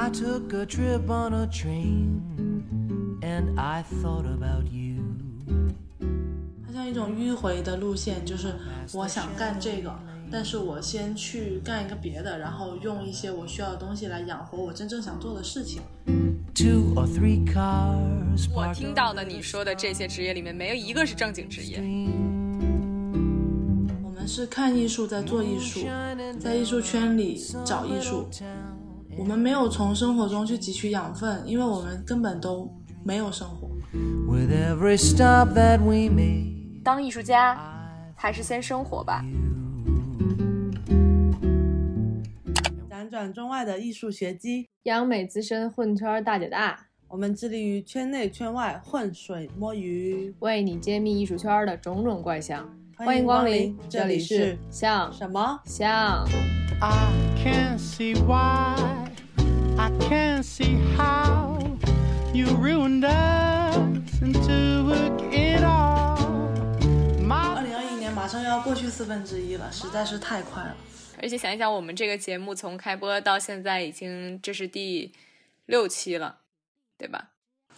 I took a trip on a train and I thought about you. 它像一种迂回的路线，就是我想干这个，但是我先去干一个别的，然后用一些我需要的东西来养活我真正想做的事情。Two or three cars 我听到的你说的这些职业里面，没有一个是正经职业。我们是看艺术，在做艺术，在艺术圈里找艺术。我们没有从生活中去汲取养分，因为我们根本都没有生活。with every stop that we made. 当艺术家，还是先生活吧。辗转中外的艺术学机，央美资深混圈大姐大，我们致力于圈内圈外混水摸鱼。为你揭秘艺术圈的种种怪象。欢欢迎光临临，，这里里是像什么？像。I can't see why, I can't see how you ruined us and took it all. 二零二一年马上要过去四分之一了，实在是太快了。而且想一想，我们这个节目从开播到现在已经这是第六期了，对吧？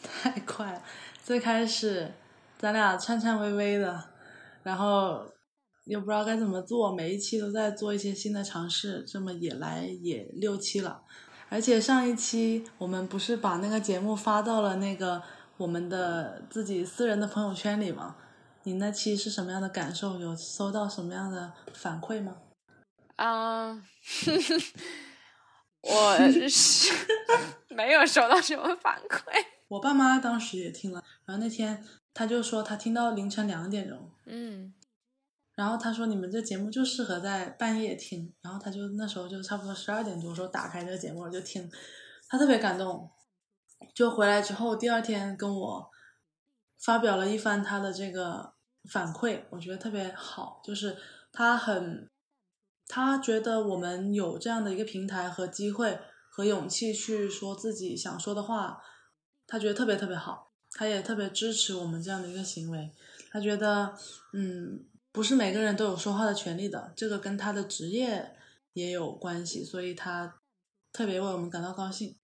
太快了。最开始咱俩颤颤巍巍的，然后又不知道该怎么做，每一期都在做一些新的尝试，这么也来也六期了。而且上一期我们不是把那个节目发到了那个我们的自己私人的朋友圈里吗？你那期是什么样的感受？有收到什么样的反馈吗？啊、我是 没有收到什么反馈。我爸妈当时也听了，然后那天他就说他听到凌晨两点钟，嗯，然后他说你们这节目就适合在半夜听，然后他就那时候就差不多十二点多时候打开这个节目我就听，他特别感动，就回来之后第二天跟我发表了一番他的这个反馈，我觉得特别好，就是他很他觉得我们有这样的一个平台和机会和勇气去说自己想说的话，他觉得特别特别好，他也特别支持我们这样的一个行为。他觉得，嗯，不是每个人都有说话的权利的，这个跟他的职业也有关系，所以他特别为我们感到高兴。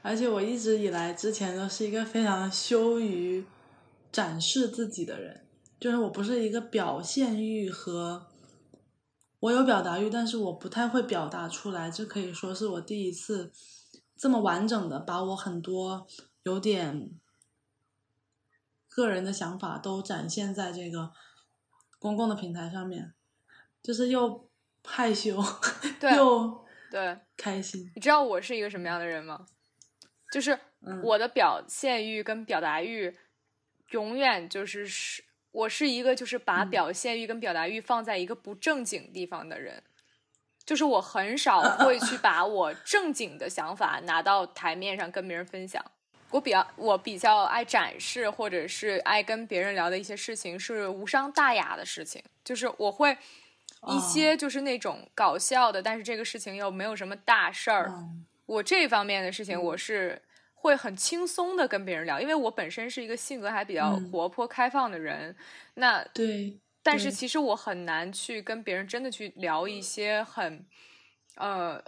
而且我一直以来之前都是一个非常羞于展示自己的人，就是我不是一个表现欲和我有表达欲，但是我不太会表达出来。这可以说是我第一次这么完整的把我很多有点个人的想法都展现在这个公共的平台上面，就是又害羞 对又对，开心。你知道我是一个什么样的人吗？就是嗯我的表现欲跟表达欲，永远就是是，我是一个就是把嗯表现欲跟表达欲放在一个不正经地方的人。就是我很少 会去把我正经的想法拿到台面上跟别人分享。我比较我比较爱展示，或者是爱跟别人聊的一些事情是无伤大雅的事情，就是我会一些就是那种搞笑的，但是这个事情又没有什么大事儿。嗯我这方面的事情，我是会很轻松的跟别人聊，因为我本身是一个性格还比较嗯活泼开放的人。那，对但是其实我很难去跟别人真的去聊一些很，呃，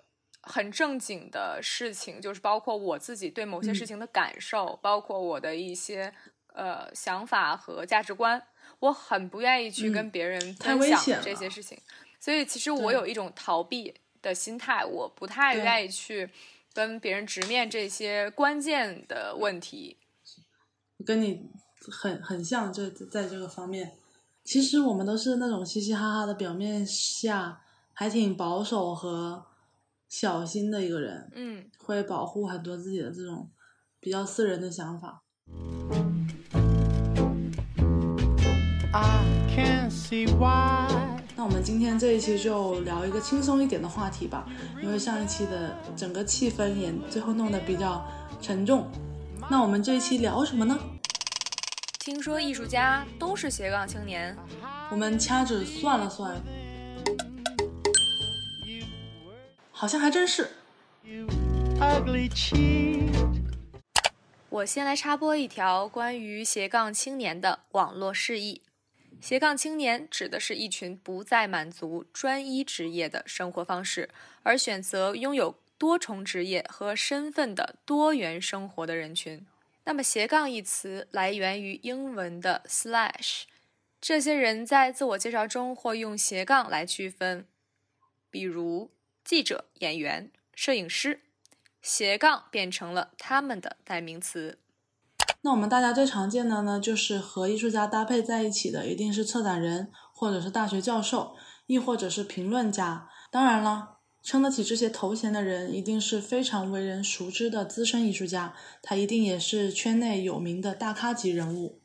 很正经的事情，就是包括我自己对某些事嗯。情的感受，包括我的一些呃想法和价值观，我很不愿意去跟嗯别人分享这些事情。所以其实我有一种逃避的心态，我不太愿意去跟别人直面这些关键的问题。跟你很很像，这在这个方面，其实我们都是那种嘻嘻哈哈的，表面下还挺保守和小心的一个人，嗯，会保护很多自己的这种比较私人的想法。I can't see why. 那我们今天这一期就聊一个轻松一点的话题吧，因为上一期的整个气氛也最后弄得比较沉重。那我们这一期聊什么呢？听说艺术家都是斜杠青年，我们掐指算了算，好像还真是。You ugly cheat. 我先来插播一条关于斜杠青年的网络释义。斜杠青年指的是一群不再满足专一职业的生活方式，而选择拥有多重职业和身份的多元生活的人群。那么斜杠一词来源于英文的 slash，这些人在自我介绍中或用斜杠来区分，比如记者、演员、摄影师，斜杠变成了他们的代名词。那我们大家最常见的呢，就是和艺术家搭配在一起的，一定是策展人，或者是大学教授，亦或者是评论家。当然了，撑得起这些头衔的人，一定是非常为人熟知的资深艺术家，他一定也是圈内有名的大咖级人物。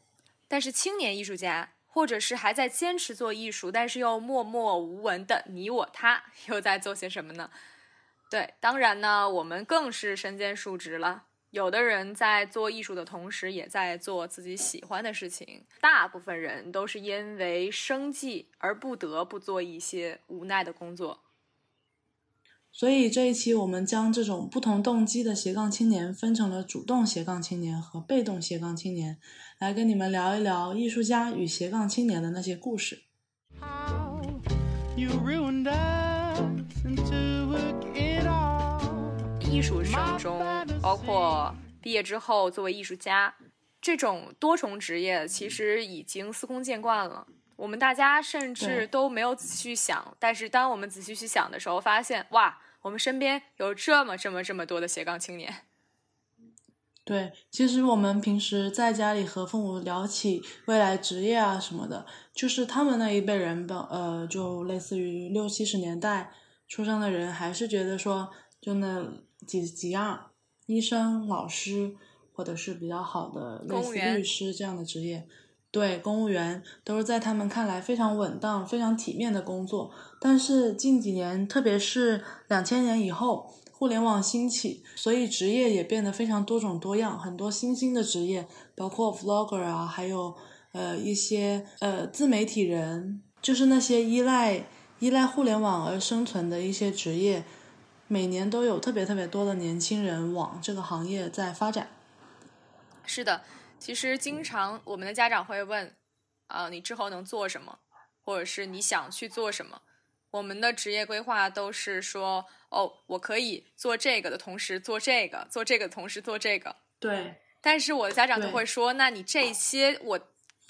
但是青年艺术家，或者是还在坚持做艺术，但是又默默无闻的你我他，又在做些什么呢？对，当然呢，我们更是身兼数职了。有的人在做艺术的同时，也在做自己喜欢的事情。大部分人都是因为生计而不得不做一些无奈的工作。所以这一期我们将这种不同动机的斜杠青年分成了主动斜杠青年和被动斜杠青年，来跟你们聊一聊艺术家与斜杠青年的那些故事。How you ruined us and took it all. 艺术生中，包括毕业之后作为艺术家，这种多重职业其实已经司空见惯了。我们大家甚至都没有仔细去想，但是当我们仔细去想的时候，发现哇，我们身边有这么这么这么多的斜杠青年。对，其实我们平时在家里和父母聊起未来职业啊什么的，就是他们那一辈人吧，呃，就类似于六七十年代出生的人，还是觉得说就那几几样，医生、老师，或者是比较好的类似律师这样的职业。对，公务员都是在他们看来非常稳当、非常体面的工作。但是近几年，特别是两千年以后，互联网兴起，所以职业也变得非常多种多样，很多新兴的职业，包括 vlogger 啊，还有呃一些呃自媒体人，就是那些依赖依赖互联网而生存的一些职业，每年都有特别特别多的年轻人往这个行业在发展。是的，其实经常我们的家长会问，啊、你之后能做什么，或者是你想去做什么？我们的职业规划都是说，哦，我可以做这个的同时做这个，做这个的同时做这个。对，但是我的家长就会说，那你这些我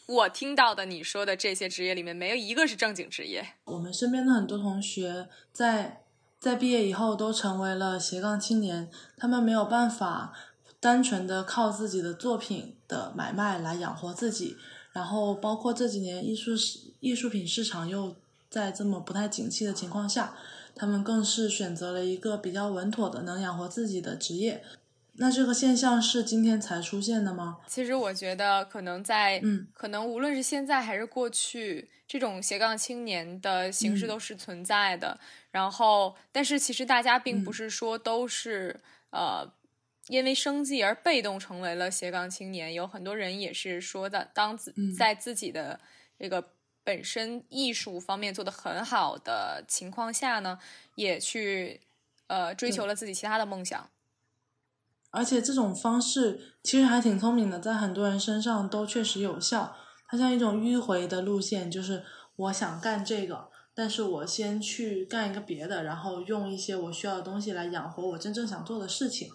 我听到的你说的这些职业里面，没有一个是正经职业。我们身边的很多同学在在毕业以后都成为了斜杠青年，他们没有办法单纯的靠自己的作品的买卖来养活自己，然后包括这几年艺术市艺术品市场又在这么不太景气的情况下，他们更是选择了一个比较稳妥的能养活自己的职业。那这个现象是今天才出现的吗？其实我觉得，可能在，嗯可能无论是现在还是过去，这种斜杠青年的形式嗯都是存在的。然后，但是其实大家并不嗯是说都是、呃，因为生计而被动成为了斜杠青年。有很多人也是说的，当自、嗯在自己的这个本身艺术方面做得很好的情况下呢，也去呃追求了自己其他的梦想。而且这种方式其实还挺聪明的，在很多人身上都确实有效。它像一种迂回的路线，就是我想干这个，但是我先去干一个别的，然后用一些我需要的东西来养活我真正想做的事情。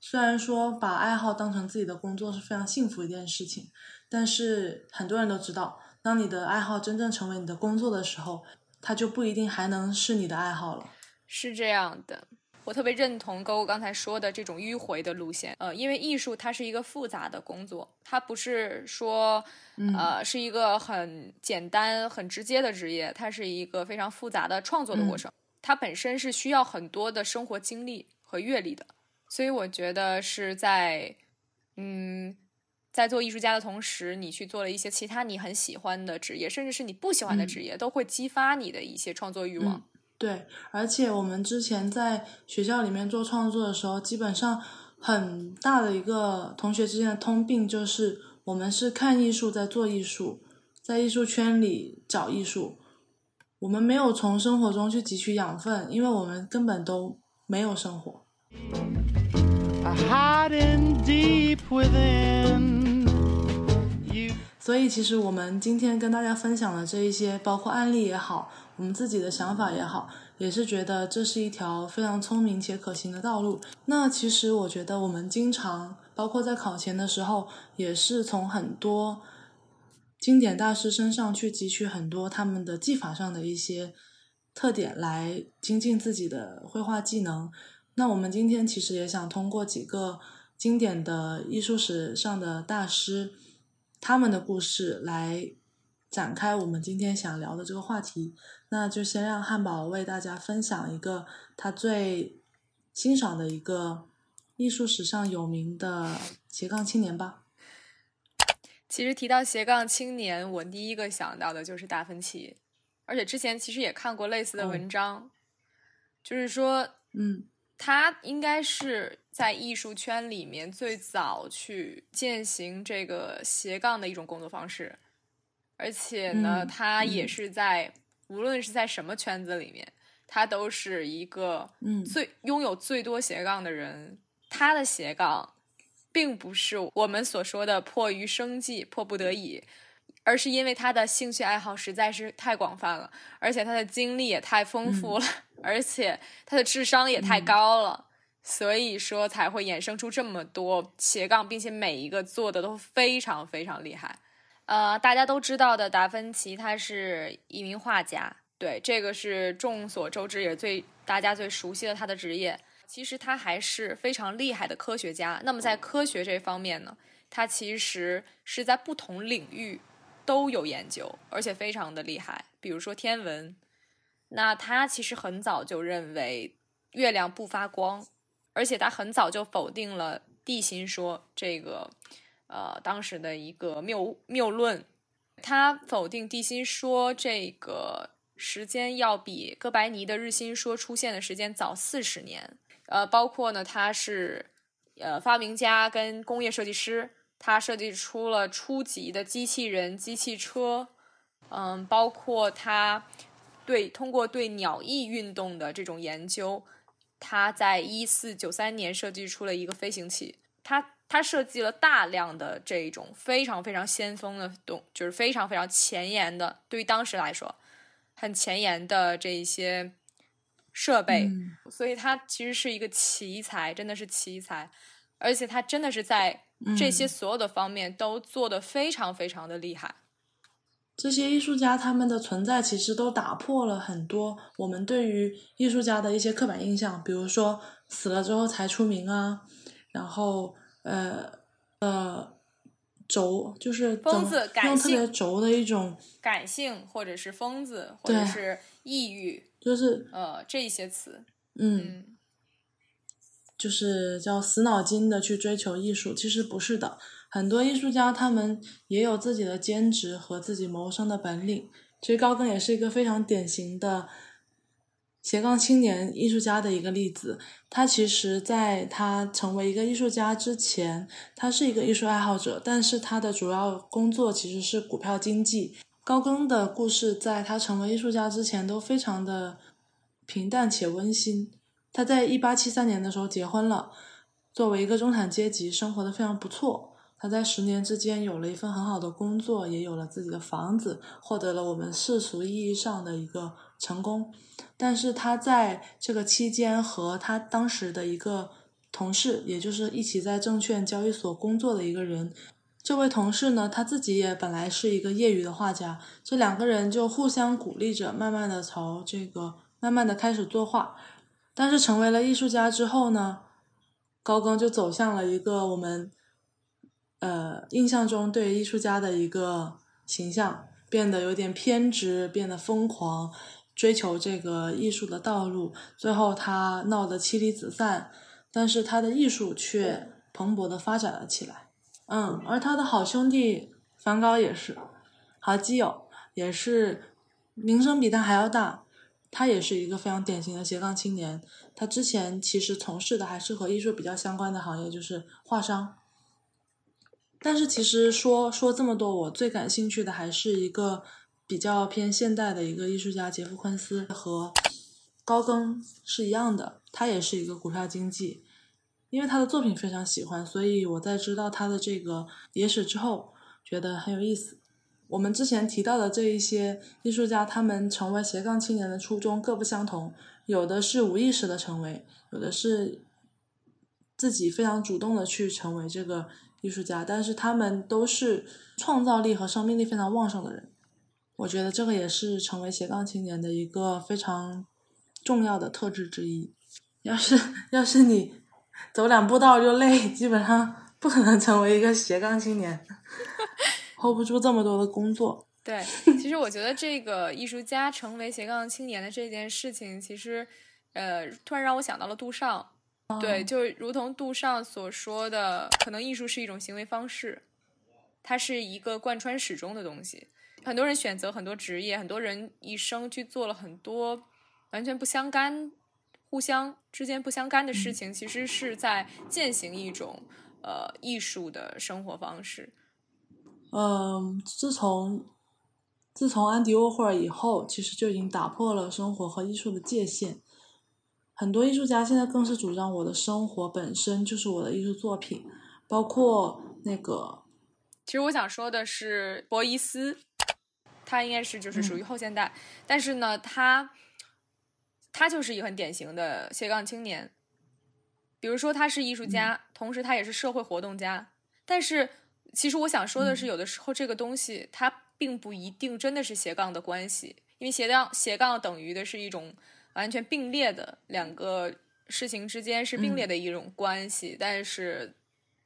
虽然说把爱好当成自己的工作是非常幸福一件事情，但是很多人都知道，当你的爱好真正成为你的工作的时候，它就不一定还能是你的爱好了。是这样的，我特别认同勾勾刚才说的这种迂回的路线。呃，因为艺术它是一个复杂的工作，它不是说嗯呃是一个很简单、很直接的职业，它是一个非常复杂的创作的过嗯程。它本身是需要很多的生活经历和阅历的，所以我觉得是在嗯。在做艺术家的同时，你去做了一些其他你很喜欢的职业，甚至是你不喜欢的嗯职业，都会激发你的一些创作欲望。嗯对，而且我们之前在学校里面做创作的时候，基本上很大的一个同学之间的通病就是，我们是看艺术在做艺术，在艺术圈里找艺术，我们没有从生活中去汲取养分，因为我们根本都没有生活。Hiding deep within you. 所以，其实我们今天跟大家分享的这一些，包括案例也好，我们自己的想法也好，也是觉得这是一条非常聪明且可行的道路。那其实我觉得我们经常，包括在考前的时候，也是从很多经典大师身上去汲取很多他们的技法上的一些特点来精进自己的绘画技能。那我们今天其实也想通过几个经典的艺术史上的大师，他们的故事来展开我们今天想聊的这个话题。那就先让汉堡为大家分享一个他最欣赏的一个艺术史上有名的斜杠青年吧。其实提到斜杠青年，我第一个想到的就是达芬奇，而且之前其实也看过类似的文章，就是说，嗯他应该是在艺术圈里面最早去践行这个斜杠的一种工作方式，而且呢，嗯他也嗯。是在、无论是在什么圈子里面，他都是一个嗯。最拥有最多斜杠的人。他的斜杠，并不是我们所说的迫于生计、迫不得已，而是因为他的兴趣爱好实在是太广泛了，而且他的经历也太丰富了，而且他的智商也太高了，所以说才会衍生出这么多斜杠，并且每一个做的都非常非常厉害。呃，大家都知道的达芬奇，他是一名画家，对，这个是众所周知，也最大家最熟悉的他的职业。其实他还是非常厉害的科学家。那么在科学这方面呢，他其实是在不同领域都有研究，而且非常的厉害。比如说天文，那他其实很早就认为月亮不发光，而且他很早就否定了地心说这个呃当时的一个谬谬论。他否定地心说这个时间要比哥白尼的日心说出现的时间早四十年。呃，包括呢，他是呃发明家跟工业设计师，他设计出了初级的机器人、机器车，嗯，包括他对通过对鸟翼运动的这种研究，他在一四九三年设计出了一个飞行器，他他设计了大量的这种非常非常先锋的动，就是非常非常前沿的，对于当时来说很前沿的这一些设备。嗯所以他其实是一个奇才，真的是奇才，而且他真的是在这些嗯所有的方面都做得非常非常的厉害。这些艺术家他们的存在，其实都打破了很多我们对于艺术家的一些刻板印象，比如说死了之后才出名啊，然后呃呃轴就是怎疯么子感用特别性轴的一种，感性或者是疯子或者对。是抑郁，就是呃，这一些词，嗯。嗯，就是叫死脑筋的去追求艺术，其实不是的。很多艺术家他们也有自己的兼职和自己谋生的本领。其实高更也是一个非常典型的斜杠青年艺术家的一个例子。他其实在他成为一个艺术家之前，他是一个艺术爱好者，但是他的主要工作其实是股票经济。高更的故事在他成为艺术家之前都非常的平淡且温馨。他在一八七三年的时候结婚了，作为一个中产阶级，生活的非常不错。他在十年之间有了一份很好的工作，也有了自己的房子，获得了我们世俗意义上的一个成功。但是他在这个期间和他当时的一个同事，也就是一起在证券交易所工作的一个人，这位同事呢，他自己也本来是一个业余的画家，这两个人就互相鼓励着，慢慢的朝这个慢慢的开始作画。但是成为了艺术家之后呢，高更就走向了一个我们呃印象中对艺术家的一个形象，变得有点偏执，变得疯狂，追求这个艺术的道路。最后他闹得妻离子散，但是他的艺术却蓬勃的发展了起来。嗯，而他的好兄弟梵高也是，好基友也是，名声比他还要大。他也是一个非常典型的斜杠青年。他之前其实从事的还是和艺术比较相关的行业，就是画商。但是其实说说这么多，我最感兴趣的还是一个比较偏现代的一个艺术家杰夫昆斯，和高更是一样的，他也是一个股票经济。因为他的作品非常喜欢，所以我在知道他的这个野史之后，觉得很有意思。我们之前提到的这一些艺术家，他们成为斜杠青年的初衷各不相同，有的是无意识的成为，有的是自己非常主动的去成为这个艺术家，但是他们都是创造力和生命力非常旺盛的人。我觉得这个也是成为斜杠青年的一个非常重要的特质之一。要是要是你走两步道就累，基本上不可能成为一个斜杠青年，hold 不住这么多的工作。对，其实我觉得这个艺术家成为斜杠青年的这件事情，其实呃，突然让我想到了杜尚。对，就如同杜尚所说的，可能艺术是一种行为方式，它是一个贯穿始终的东西。很多人选择很多职业，很多人一生去做了很多完全不相干、互相之间不相干的事情，其实是在践行一种呃艺术的生活方式。嗯，自从自从安迪沃霍尔以后，其实就已经打破了生活和艺术的界限。很多艺术家现在更是主张我的生活本身就是我的艺术作品，包括那个。其实我想说的是，博伊斯，他应该是就是属于后现代，但是呢，他他就是一个很典型的斜杠青年。比如说，他是艺术家，同时他也是社会活动家。但是，其实我想说的是，有的时候这个东西它并不一定真的是斜杠的关系，因为斜杠斜杠等于的是一种。完全并列的两个事情之间是并列的一种关系，但是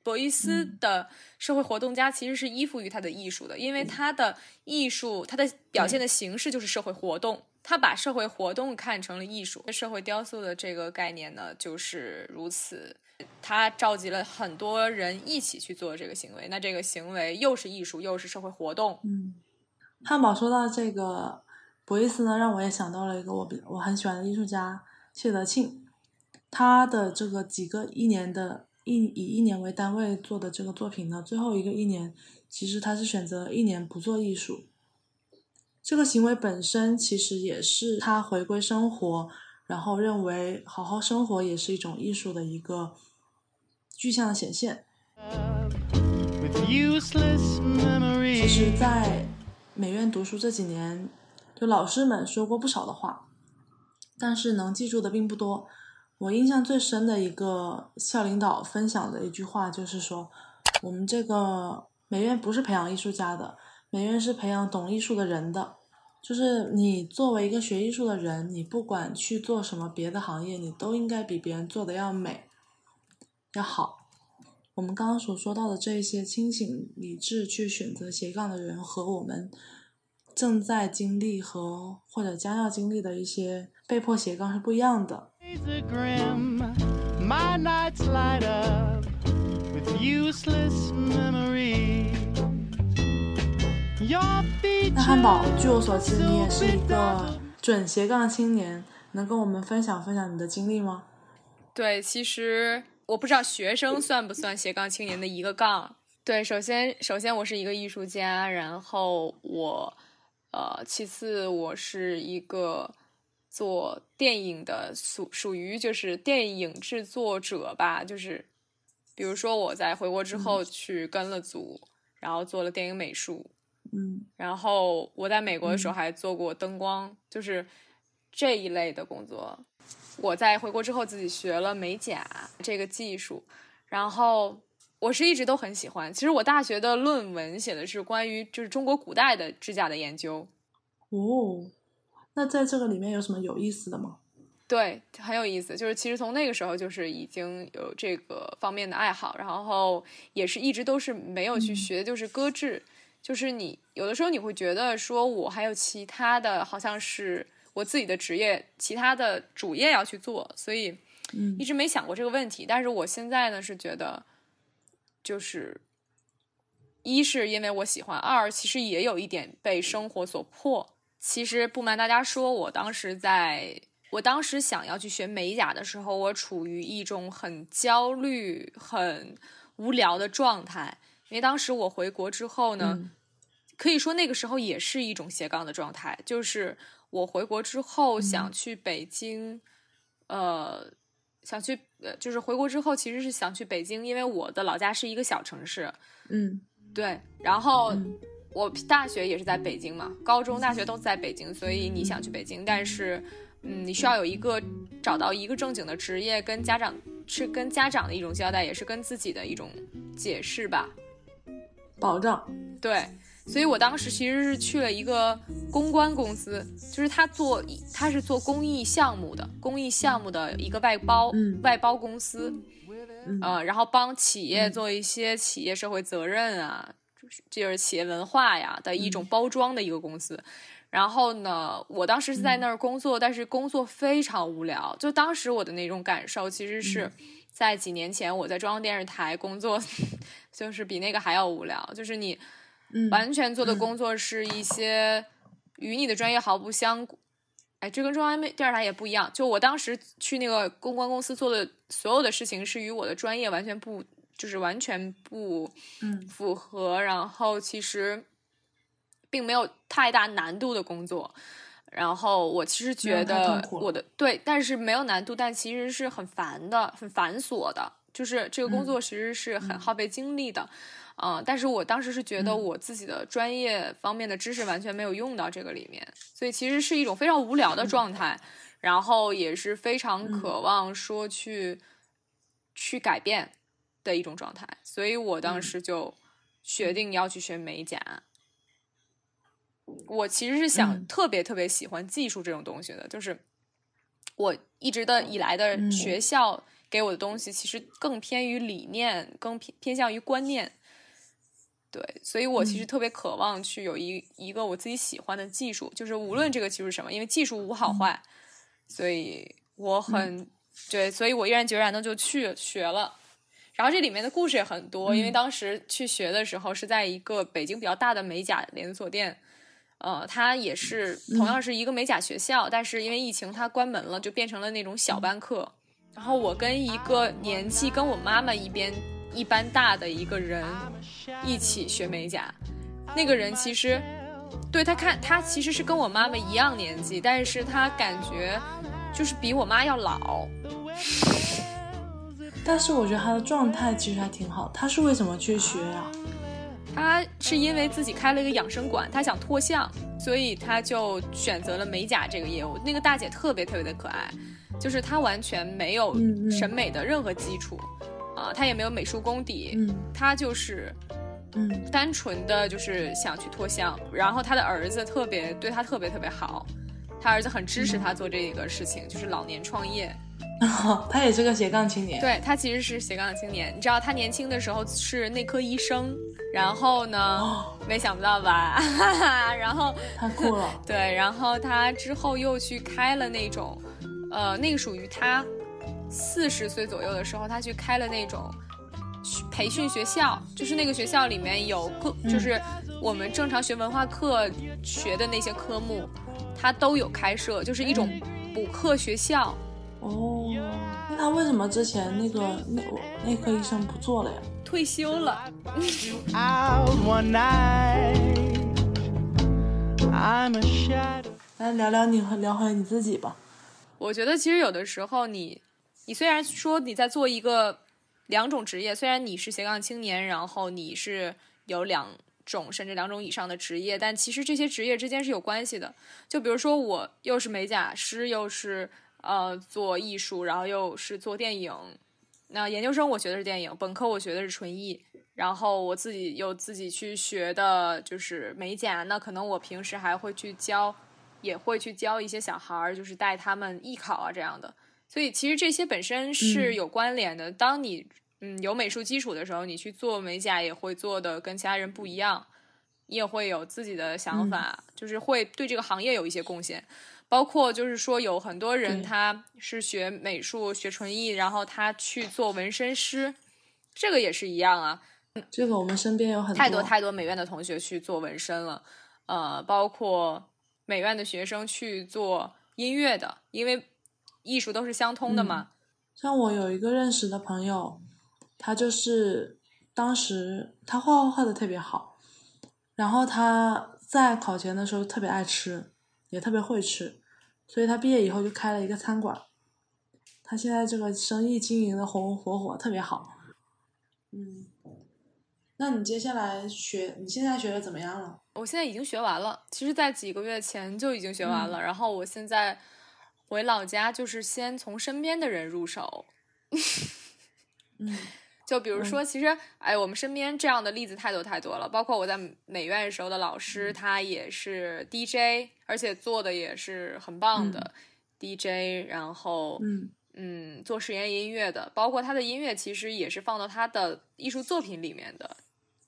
博伊斯的社会活动家其实是依附于他的艺术的，因为他的艺术，他的表现的形式就是社会活动，他把社会活动看成了艺术。社会雕塑的这个概念呢，就是如此，他召集了很多人一起去做这个行为，那这个行为又是艺术，又是社会活动。嗯，汉堡说到这个。博伊斯呢，让我也想到了一个我比我很喜欢的艺术家谢德庆，他的这个几个一年的一以一年为单位做的这个作品呢，最后一个一年，其实他是选择一年不做艺术。这个行为本身其实也是他回归生活，然后认为好好生活也是一种艺术的一个具象的显现。其实，在美院读书这几年。就老师们说过不少的话，但是能记住的并不多。我印象最深的一个校领导分享的一句话就是说：“我们这个美院不是培养艺术家的，美院是培养懂艺术的人的。就是你作为一个学艺术的人，你不管去做什么别的行业，你都应该比别人做的要美，要好。我们刚刚所说到的这一些清醒理智去选择斜杠的人和我们。”正在经历和或者将要经历的一些被迫斜杠是不一样的。那汉堡，据我所知，你也是一个准斜杠青年，能跟我们分享分享你的经历吗？对，其实我不知道学生算不算斜杠青年的一个杠。对，首先，首先我是一个艺术家，然后我。呃，其次，我是一个做电影的，属属于就是电影制作者吧。就是，比如说我在回国之后去跟了组，然后做了电影美术。嗯。然后我在美国的时候还做过灯光，就是这一类的工作。我在回国之后自己学了美甲这个技术，然后。我是一直都很喜欢。其实我大学的论文写的是关于就是中国古代的指甲的研究。哦，那在这个里面有什么有意思的吗？对，很有意思。就是其实从那个时候就是已经有这个方面的爱好，然后也是一直都是没有去学，就是搁置。就是你有的时候你会觉得说我还有其他的，好像是我自己的职业，其他的主业要去做，所以一直没想过这个问题。但是我现在呢是觉得。就是一是因为我喜欢，二其实也有一点被生活所迫。其实不瞒大家说，我当时在我当时想要去学美甲的时候，我处于一种很焦虑、很无聊的状态。因为当时我回国之后呢，可以说那个时候也是一种斜杠的状态。就是我回国之后想去北京，呃。想去，呃，就是回国之后，其实是想去北京，因为我的老家是一个小城市。嗯，对。然后我大学也是在北京嘛，高中、大学都在北京，所以你想去北京，但是，嗯，你需要有一个找到一个正经的职业，跟家长是跟家长的一种交代，也是跟自己的一种解释吧。保障，对，所以我当时其实是去了一个公关公司，就是他做他是做公益项目的，公益项目的一个外包、嗯外包公司，嗯呃，然后帮企业做一些企业社会责任啊，就是就是企业文化呀的一种包装的一个公司。然后呢，我当时是在那儿工作，但是工作非常无聊。就当时我的那种感受，其实是在几年前我在中央电视台工作，就是比那个还要无聊。就是你嗯，完全做的工作是一些与你的专业毫不相，哎，这跟中央电视台也不一样。就我当时去那个公关公司做的所有的事情，是与我的专业完全不，就是完全不嗯符合。然后其实并没有太大难度的工作。然后我其实觉得我的对，但是没有难度，但其实是很烦的，很繁琐的。就是这个工嗯。作其实是很耗费精力的，嗯、但是我当时是觉得嗯。我自己的专业方面的知识完全没有用到这个里面，所以其实是一种非常无聊的状态，然后也是非常渴望说去、去改变的一种状态，所以我当嗯。时就决定要去学美甲。我其实是想嗯。特别特别喜欢技术这种东西的，就是我一直的以来的嗯。学校给我的东西，其实更偏于理念，更偏偏向于观念。对，所以我其实嗯特别渴望去有一一个我自己喜欢的技术，就是无论这个技术是什么，因为技术无好坏，所以我很、对，所以我毅然决然的就去学了。然后这里面的故事也很多，因为嗯当时去学的时候是在一个北京比较大的美甲连锁店，呃，它也是同样是一个美甲学校，但是因为疫情它关门了，就变成了那种小班课。然后我跟一个年纪跟我妈妈一边一般大的一个人一起学美甲，那个人其实对他看他其实是跟我妈妈一样年纪，但是他感觉就是比我妈要老。但是我觉得他的状态其实还挺好。他是为什么去学呀、他是因为自己开了一个养生馆，他想脱相，所以他就选择了美甲这个业务。那个大姐特别特别的可爱，就是他完全没有审美的任何基础，啊、他也没有美术功底，嗯她就是嗯单纯的就是想去脱相。然后他的儿子特别对他特别特别好，他儿子很支持他做这个事情，就是老年创业。他也是个斜杠青年。对他其实是斜杠青年，你知道他年轻的时候是内科医生，然后呢，哦，没想不到吧？然后太酷了。对，然后他之后又去开了那种，呃，那个属于他四十岁左右的时候，他去开了那种培训学校，就是那个学校里面有各，就是我们正常学文化课学的那些科目，他都有开设，就是一种补课学校。哦，那他为什么之前那个内内科医生不做了呀？退休了，out one night. I'm a shadow. 来聊聊你和聊回你自己吧。我觉得其实有的时候你，你虽然说你在做一个两种职业，虽然你是斜杠青年，然后你是有两种甚至两种以上的职业，但其实这些职业之间是有关系的。就比如说我又是美甲师，又是呃做艺术，然后又是做电影。那研究生我学的是电影，本科我学的是纯艺，然后我自己又自己去学的就是美甲。那可能我平时还会去教，也会去教一些小孩儿，就是带他们艺考啊这样的。所以其实这些本身是嗯有关联的。当你嗯有美术基础的时候，你去做美甲也会做的跟其他人不一样，你也会有自己的想法，就是会对这个行业有一些贡献。包括就是说，有很多人他是学美术、学纯艺，然后他去做纹身师，这个也是一样啊。这个我们身边有很太多太多美院的同学去做纹身了，呃，包括美院的学生去做音乐的，因为艺术都是相通的嘛。像我有一个认识的朋友，他就是当时他画画画的特别好，然后他在考前的时候特别爱吃，也特别会吃，所以他毕业以后就开了一个餐馆。他现在这个生意经营的红红火火，特别好。嗯，那你接下来学，你现在学的怎么样了？我现在已经学完了，其实，在几个月前就已经学完了。然后我现在回老家，就是先从身边的人入手。嗯就比如说，其实，哎，我们身边这样的例子太多太多了。包括我在美院时候的老师，他也是 DJ，而且做的也是很棒的 DJ。然后，嗯嗯，做实验音乐的，包括他的音乐其实也是放到他的艺术作品里面的。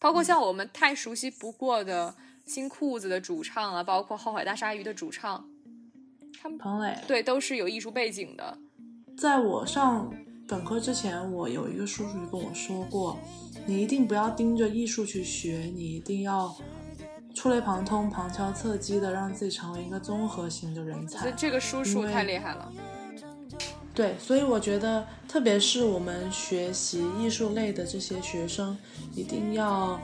包括像我们太熟悉不过的新裤子的主唱啊，包括后海大鲨鱼的主唱，他们彭磊，对都是有艺术背景的。在我上本科之前，我有一个叔叔就跟我说过，你一定不要盯着艺术去学，你一定要触类旁通、旁敲侧击的让自己成为一个综合型的人才。这个叔叔太厉害了。对，所以我觉得，特别是我们学习艺术类的这些学生，一定要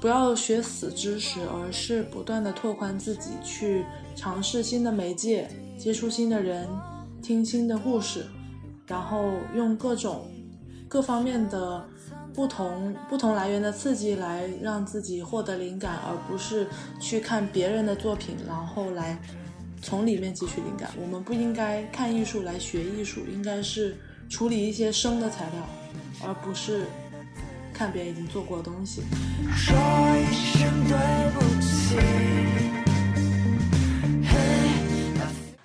不要学死知识，而是不断的拓宽自己，去尝试新的媒介，接触新的人，听新的故事，然后用各种各方面的不同不同来源的刺激来让自己获得灵感，而不是去看别人的作品，然后来从里面汲取灵感。我们不应该看艺术来学艺术，应该是处理一些生的材料，而不是看别人已经做过的东西。说一声对不起。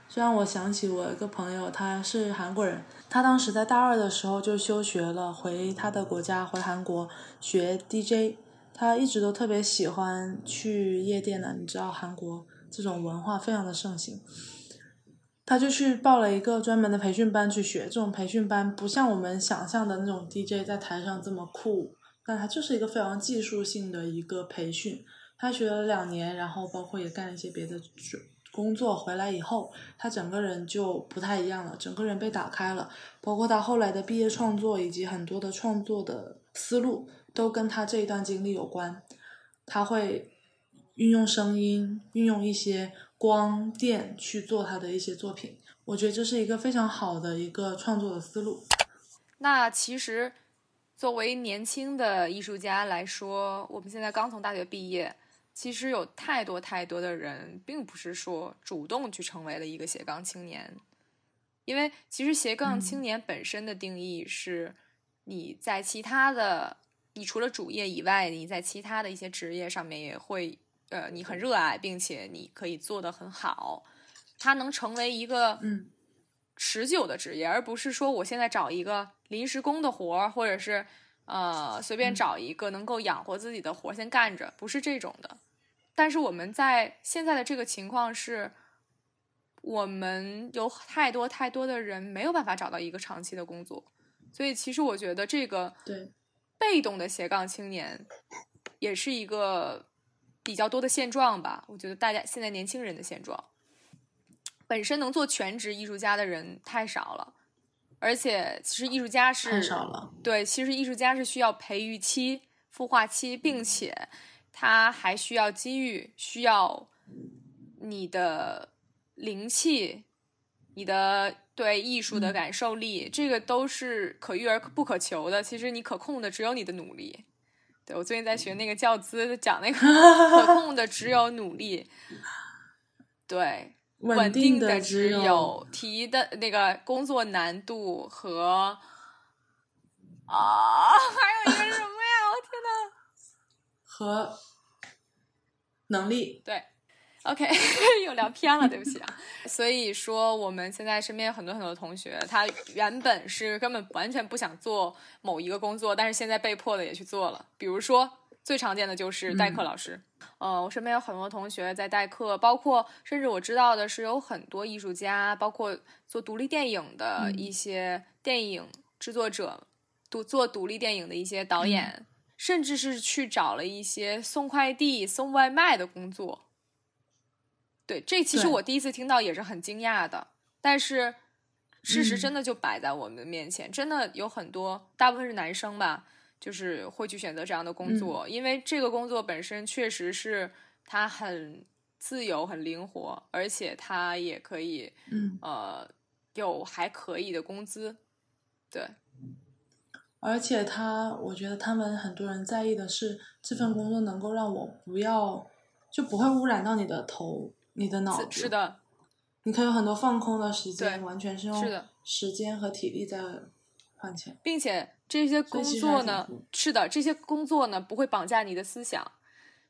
这让我想起我一个朋友，他是韩国人，他当时在大二的时候就休学了，回他的国家，回韩国学 DJ。他一直都特别喜欢去夜店的，你知道韩国这种文化非常的盛行。他就去报了一个专门的培训班去学，这种培训班不像我们想象的那种 DJ 在台上这么酷，但他就是一个非常技术性的一个培训。他学了两年，然后包括也干了一些别的工作，回来以后他整个人就不太一样了，整个人被打开了，包括他后来的毕业创作以及很多的创作的思路都跟他这一段经历有关。他会运用声音，运用一些光电去做他的一些作品，我觉得这是一个非常好的一个创作的思路。那其实，作为年轻的艺术家来说，我们现在刚从大学毕业，其实有太多太多的人，并不是说主动去成为了一个斜杠青年，因为其实斜杠青年本身的定义是，你在其他的，你除了主业以外，你在其他的一些职业上面也会，呃，你很热爱，并且你可以做得很好，它能成为一个，嗯。持久的职业，而不是说我现在找一个临时工的活儿，或者是呃随便找一个能够养活自己的活儿先干着，不是这种的。但是我们在现在的这个情况是，我们有太多太多的人没有办法找到一个长期的工作，所以其实我觉得这个对被动的斜杠青年也是一个比较多的现状吧。我觉得大家现在年轻人的现状。本身能做全职艺术家的人太少了，而且其实艺术家是太少了。对，其实艺术家是需要培育期、孵化期，并且他还需要机遇，需要你的灵气，你的对艺术的感受力，这个都是可遇而不可求的。其实你可控的只有你的努力。对我最近在学那个教资，讲那个 可控的只有努力。对。稳定的只有题的那个工作难度和啊，还有一个什么呀？我天呐，和能力对，OK，又聊偏了，对不起啊。所以说，我们现在身边有很多很多同学，他原本是根本完全不想做某一个工作，但是现在被迫的也去做了，比如说。最常见的就是代课老师，呃，我身边有很多同学在代课，包括甚至我知道的是有很多艺术家，包括做独立电影的一些电影制作者，独做独立电影的一些导演，甚至是去找了一些送快递、送外卖的工作。对，这其实我第一次听到也是很惊讶的，但是事实真的就摆在我们的面前，真的有很多，大部分是男生吧。就是会去选择这样的工作，因为这个工作本身确实是它很自由、很灵活，而且它也可以，嗯，呃，有还可以的工资，对。而且他，我觉得他们很多人在意的是这份工作能够让我不要就不会污染到你的头、你的脑子。是，的，你可以有很多放空的时间，对完全是是用的时间和体力在换钱。并且这些工作呢是的，这些工作呢不会绑架你的思想，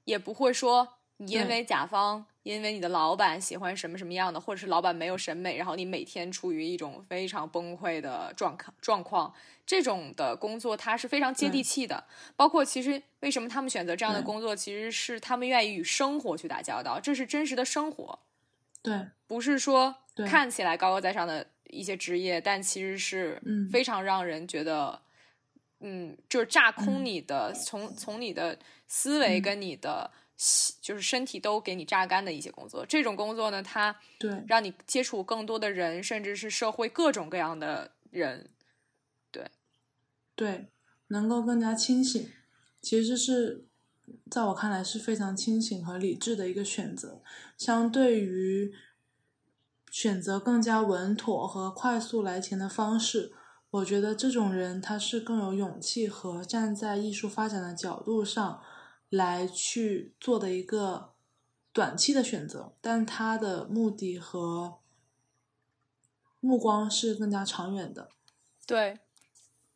也不会说你因为甲方，因为你的老板喜欢什么什么样的，或者是老板没有审美，然后你每天处于一种非常崩溃的状况状况。这种的工作它是非常接地气的，包括其实为什么他们选择这样的工作，其实是他们愿意与生活去打交道，这是真实的生活。对，不是说看起来高高在上的一些职业，但其实是嗯。非常让人觉得，嗯，就是炸空嗯。你的，从从你的思维嗯跟你的、就是身体都给你榨干的一些工作。这种工作呢，它对，让你接触更多的人，甚至是社会各种各样的人。对，能够更加清醒，其实是在我看来是非常清醒和理智的一个选择，相对于选择更加稳妥和快速来钱的方式，我觉得这种人他是更有勇气和站在艺术发展的角度上来去做的一个短期的选择，但他的目的和目光是更加长远的。对，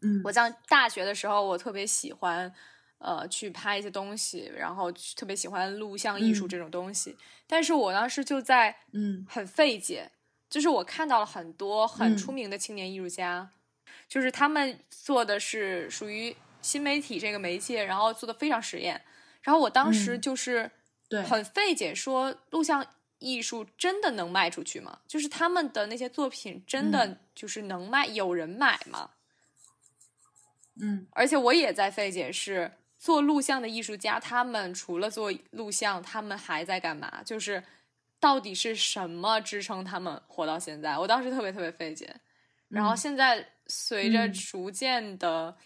嗯，我在大学的时候，我特别喜欢，呃，去拍一些东西，然后特别喜欢录像艺术嗯这种东西。但是我当时就在嗯很费解，就是我看到了很多很嗯出名的青年艺术家，就是他们做的是属于新媒体这个媒介，然后做的非常实验。然后我当时嗯就是对很费解，说录像艺术真的能卖出去吗？就是他们的那些作品真的嗯就是能卖，有人买吗？嗯而且我也在费解是做录像的艺术家，他们除了做录像，他们还在干嘛？就是到底是什么支撑他们活到现在？我当时特别特别费解。然后嗯现在随着嗯逐渐的，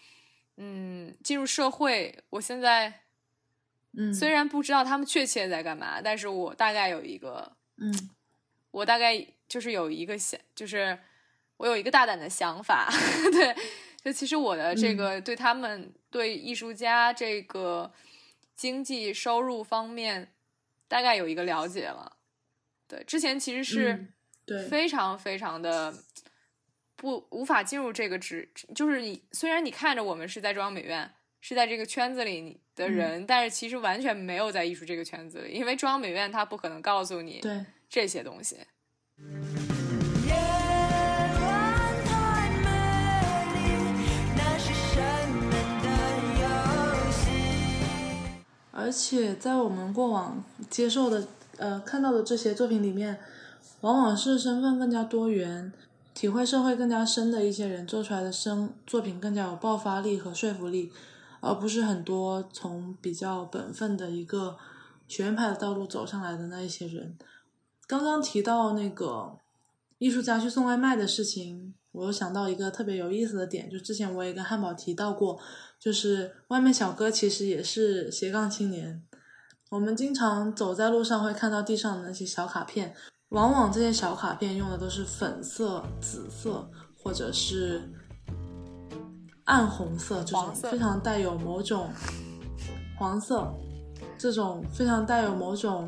嗯，进入社会，我现在嗯，虽然不知道他们确切在干嘛，但是我大概有一个，嗯。我大概就是有一个想，就是我有一个大胆的想法，对，就其实我的这个对他们、对艺术家这个经济收入方面大概有一个了解了。对，之前其实是嗯对。非常非常的不无法进入这个职，就是你虽然你看着我们是在中央美院，是在这个圈子里的人，但是其实完全没有在艺术这个圈子里，因为中央美院它不可能告诉你对这些东西。夜晚太美丽，那是生命的游戏。而且在我们过往接受的呃看到的这些作品里面，往往是身份更加多元、体会社会更加深的一些人做出来的生作品更加有爆发力和说服力，而不是很多从比较本分的一个学院派的道路走上来的那一些人。刚刚提到那个艺术家去送外卖的事情，我又想到一个特别有意思的点，就之前我也跟汉堡提到过，就是外卖小哥其实也是斜杠青年。我们经常走在路上会看到地上的那些小卡片，往往这些小卡片用的都是粉色、紫色或者是暗红色这种非常带有某种黄色这种非常带有某种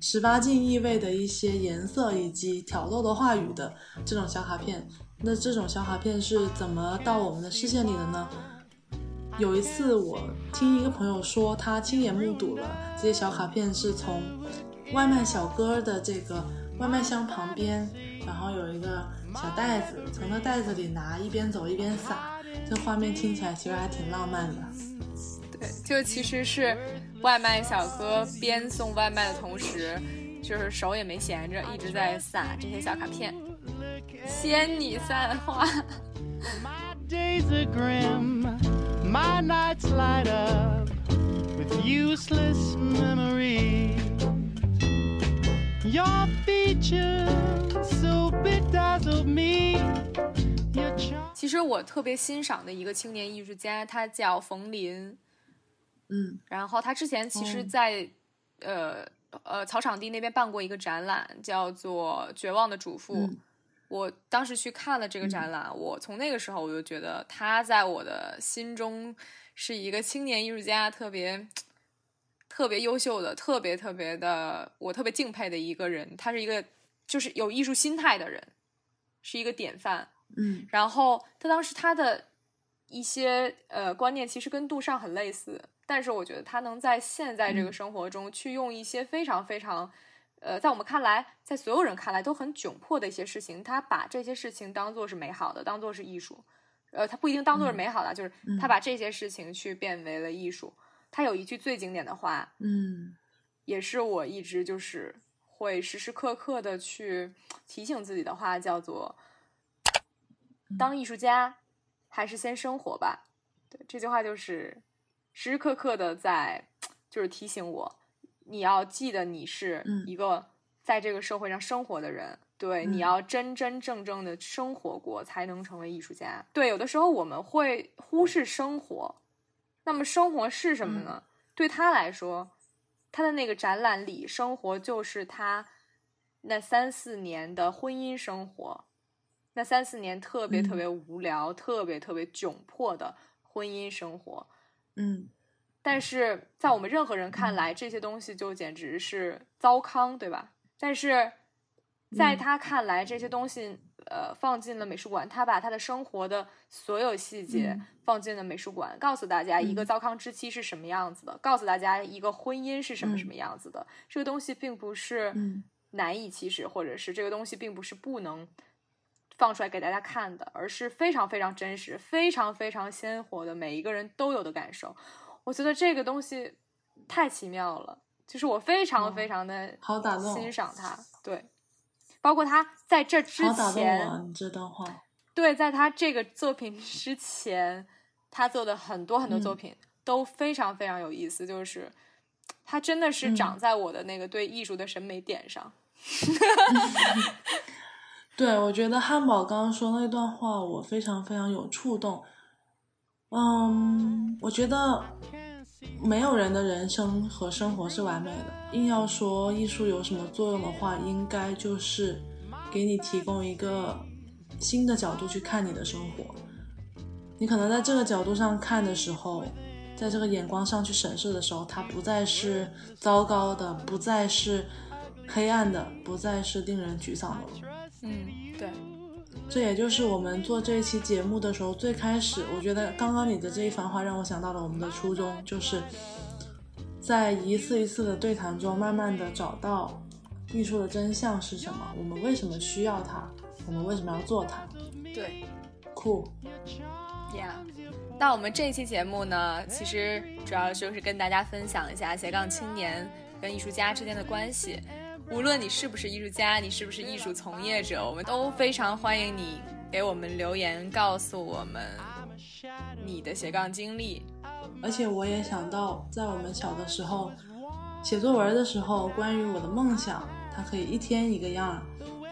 十八禁意味的一些颜色以及挑逗的话语的这种小卡片。那这种小卡片是怎么到我们的视线里的呢？有一次我听一个朋友说，他亲眼目睹了这些小卡片是从外卖小哥的这个外卖箱旁边，然后有一个小袋子，从那袋子里拿，一边走一边撒。这画面听起来其实还挺浪漫的。对，就其实是外卖小哥边送外卖的同时，就是手也没闲着，一直在撒这些小卡片。仙女散花，其实我特别欣赏的一个青年艺术家，他叫冯林。嗯然后他之前其实哦在、呃呃草场地那边办过一个展览，叫做《绝望的主妇》。嗯我当时去看了这个展览，我从那个时候我就觉得他在我的心中是一个青年艺术家特别特别优秀的、特别特别的我特别敬佩的一个人。他是一个就是有艺术心态的人，是一个典范。嗯然后他当时他的一些呃观念其实跟杜尚很类似，但是我觉得他能在现在这个嗯生活中去用一些非常非常。呃，在我们看来，在所有人看来都很窘迫的一些事情，他把这些事情当做是美好的，当做是艺术。呃，他不一定当做是嗯美好的，就是他把这些事情去变为了艺术。他有一句最经典的话，嗯也是我一直就是会时时刻刻的去提醒自己的话，叫做“当艺术家，还是先生活吧”。对，这句话就是时时刻刻的在就是提醒我，你要记得你是嗯一个在这个社会上生活的人。对，你嗯要真真正正的生活过，才能成为艺术家。对，有的时候我们会忽视生活，那么生活是什么呢？对他来说，他的那个展览里，生活就是他那三四年的婚姻生活，那三四年特别特别无聊、特别特别窘迫的婚姻生活。嗯。但是在我们任何人看来，这些东西就简直是糟糠，对吧？但是在嗯。他看来，这些东西呃放进了美术馆，他把他的生活的所有细节嗯。放进了美术馆，告诉大家一个嗯。糟糠之妻是什么样子的，告诉大家一个婚姻是什么嗯。什么样子的。这个东西并不是嗯。难以启齿，或者是这个东西并不是不能放出来给大家看的，而是非常非常真实、非常非常鲜活的，每一个人都有的感受。我觉得这个东西太奇妙了，就是我非常哦非常的好打动欣赏他，对，包括他在这之好打动我啊，前，你这段话。对，在他这个作品之前，他做的很多很多作嗯品都非常非常有意思，就是他真的是长嗯在我的那个对艺术的审美点上。对，我觉得汉堡刚刚说那段话，我非常非常有触动。嗯，我觉得没有人的人生和生活是完美的。硬要说艺术有什么作用的话，应该就是给你提供一个新的角度去看你的生活。你可能在这个角度上看的时候，在这个眼光上去审视的时候，它不再是糟糕的，不再是黑暗的，不再是令人沮丧的了。嗯，对，这也就是我们做这一期节目的时候，最开始我觉得刚刚你的这一番话让我想到了我们的初衷，就是在一次一次的对谈中，慢慢的找到艺术的真相是什么，我们为什么需要它，我们为什么要做它，对酷。，Yeah。那我们这一期节目呢，其实主要就是跟大家分享一下斜杠青年跟艺术家之间的关系。无论你是不是艺术家，你是不是艺术从业者，我们都非常欢迎你给我们留言，告诉我们你的斜杠经历。而且我也想到，在我们小的时候写作文的时候，关于我的梦想，它可以一天一个样，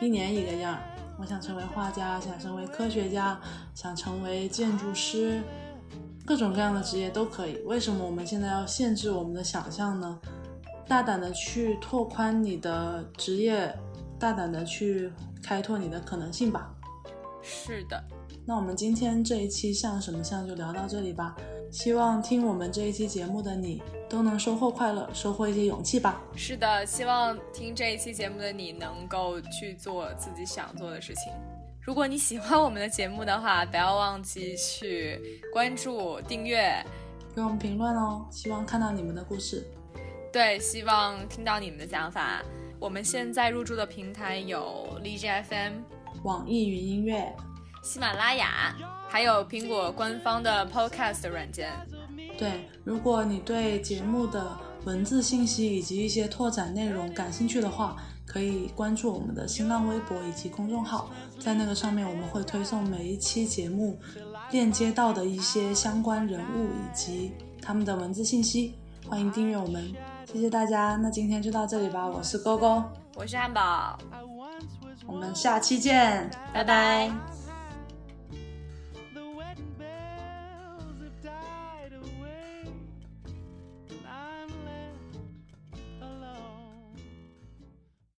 一年一个样。我想成为画家，想成为科学家，想成为建筑师，各种各样的职业都可以。为什么我们现在要限制我们的想象呢？大胆的去拓宽你的职业，大胆的去开拓你的可能性吧。是的，那我们今天这一期像什么像就聊到这里吧。希望听我们这一期节目的你都能收获快乐，收获一些勇气吧。是的，希望听这一期节目的你能够去做自己想做的事情。如果你喜欢我们的节目的话，不要忘记去关注、订阅。给我们评论哦，希望看到你们的故事。对，希望听到你们的想法。我们现在入驻的平台有荔枝 FM、网易云音乐，喜马拉雅，还有苹果官方的 Podcast 软件。对，如果你对节目的文字信息以及一些拓展内容感兴趣的话，可以关注我们的新浪微博以及公众号，在那个上面我们会推送每一期节目链接到的一些相关人物以及他们的文字信息，欢迎订阅我们，谢谢大家。那今天就到这里吧，我是勾勾，我是汉堡，我们下期见，拜拜